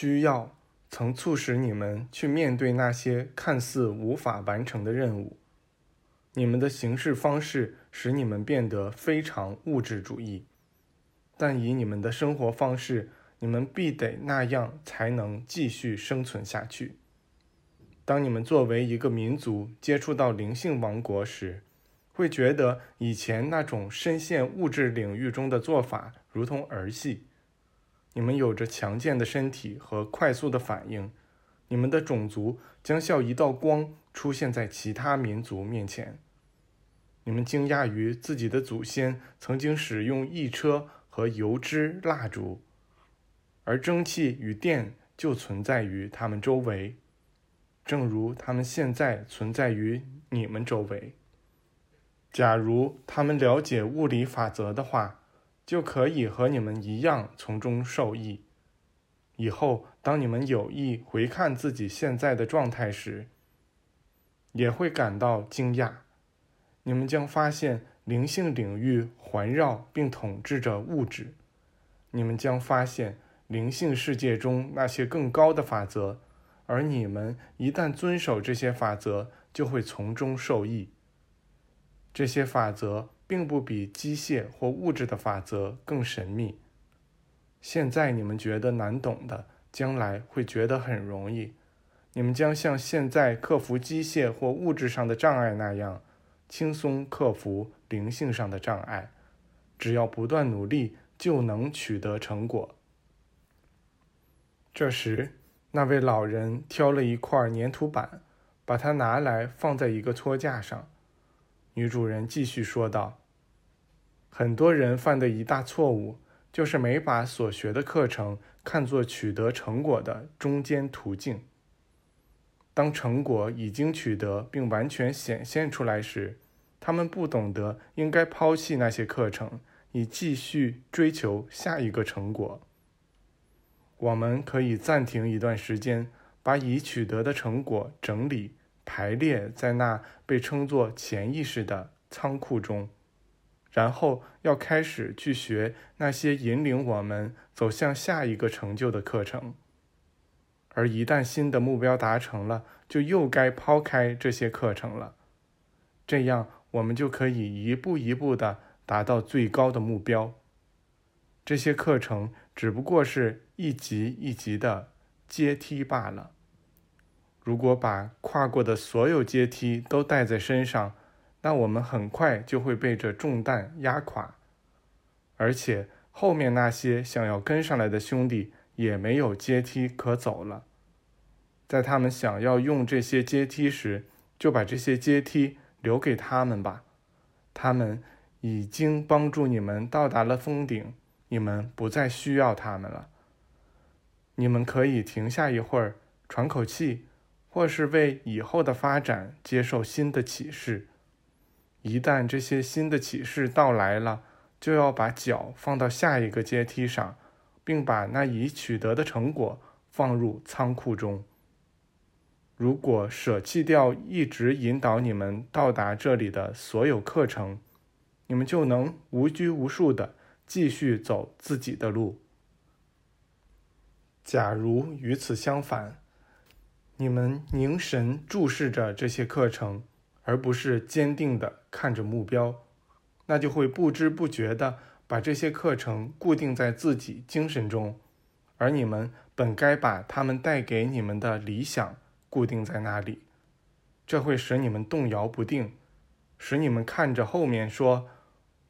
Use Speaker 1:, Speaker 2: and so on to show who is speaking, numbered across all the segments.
Speaker 1: 需要曾促使你们去面对那些看似无法完成的任务。你们的行事方式使你们变得非常物质主义，但以你们的生活方式，你们必得那样才能继续生存下去。当你们作为一个民族接触到灵性王国时，会觉得以前那种深陷物质领域中的做法如同儿戏。你们有着强健的身体和快速的反应，你们的种族将像一道光出现在其他民族面前。你们惊讶于自己的祖先曾经使用翼车和油脂蜡烛，而蒸汽与电就存在于他们周围，正如他们现在存在于你们周围。假如他们了解物理法则的话。就可以和你们一样从中受益。以后，当你们有意回看自己现在的状态时，也会感到惊讶。你们将发现灵性领域环绕并统治着物质。你们将发现灵性世界中那些更高的法则，而你们一旦遵守这些法则，就会从中受益。这些法则。并不比机械或物质的法则更神秘。现在你们觉得难懂的，将来会觉得很容易。你们将像现在克服机械或物质上的障碍那样，轻松克服灵性上的障碍。只要不断努力，就能取得成果。这时，那位老人挑了一块粘土板，把它拿来放在一个托架上。女主人继续说道。很多人犯的一大错误，就是没把所学的课程看作取得成果的中间途径。当成果已经取得并完全显现出来时，他们不懂得应该抛弃那些课程，以继续追求下一个成果。我们可以暂停一段时间，把已取得的成果整理排列在那被称作潜意识的仓库中。然后要开始去学那些引领我们走向下一个成就的课程，而一旦新的目标达成了，就又该抛开这些课程了。这样，我们就可以一步一步的达到最高的目标。这些课程只不过是一级一级的阶梯罢了。如果把跨过的所有阶梯都带在身上，那我们很快就会被这重担压垮，而且后面那些想要跟上来的兄弟也没有阶梯可走了。在他们想要用这些阶梯时，就把这些阶梯留给他们吧。他们已经帮助你们到达了峰顶，你们不再需要他们了。你们可以停下一会儿，喘口气，或是为以后的发展接受新的启示。一旦这些新的启示到来了，就要把脚放到下一个阶梯上，并把那已取得的成果放入仓库中。如果舍弃掉一直引导你们到达这里的所有课程，你们就能无拘无束地继续走自己的路。假如与此相反，你们凝神注视着这些课程。而不是坚定地看着目标，那就会不知不觉地把这些课程固定在自己精神中，而你们本该把他们带给你们的理想固定在那里。这会使你们动摇不定，使你们看着后面说：“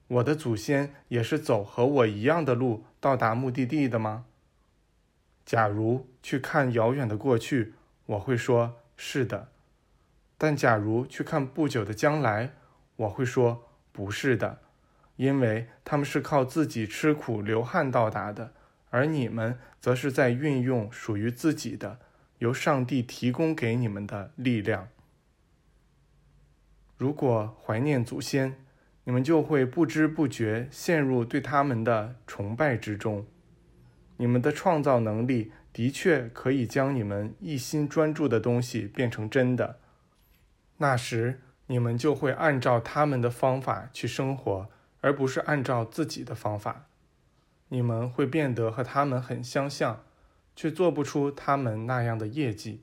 Speaker 1: 我的祖先也是走和我一样的路到达目的地的吗？”假如去看遥远的过去，我会说：“是的。”但假如去看不久的将来，我会说不是的，因为他们是靠自己吃苦流汗到达的，而你们则是在运用属于自己的、由上帝提供给你们的力量。如果怀念祖先，你们就会不知不觉陷入对他们的崇拜之中。你们的创造能力的确可以将你们一心专注的东西变成真的。那时，你们就会按照他们的方法去生活，而不是按照自己的方法。你们会变得和他们很相像，却做不出他们那样的业绩。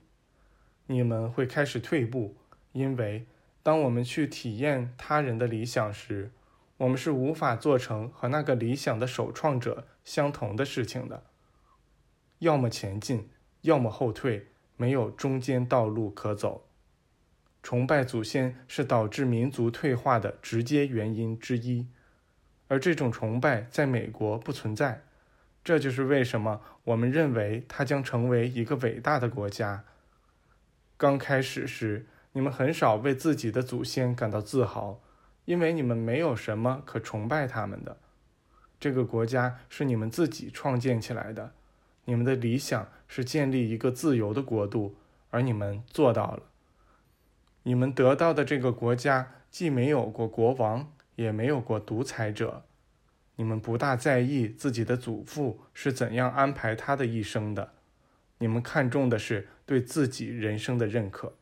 Speaker 1: 你们会开始退步，因为当我们去体验他人的理想时，我们是无法做成和那个理想的首创者相同的事情的。要么前进，要么后退，没有中间道路可走。崇拜祖先是导致民族退化的直接原因之一，而这种崇拜在美国不存在。这就是为什么我们认为它将成为一个伟大的国家。刚开始时，你们很少为自己的祖先感到自豪。因为你们没有什么可崇拜他们的，这个国家是你们自己创建起来的，你们的理想是建立一个自由的国度，而你们做到了。你们得到的这个国家既没有过国王，也没有过独裁者，你们不大在意自己的祖父是怎样安排他的一生的，你们看重的是对自己人生的认可。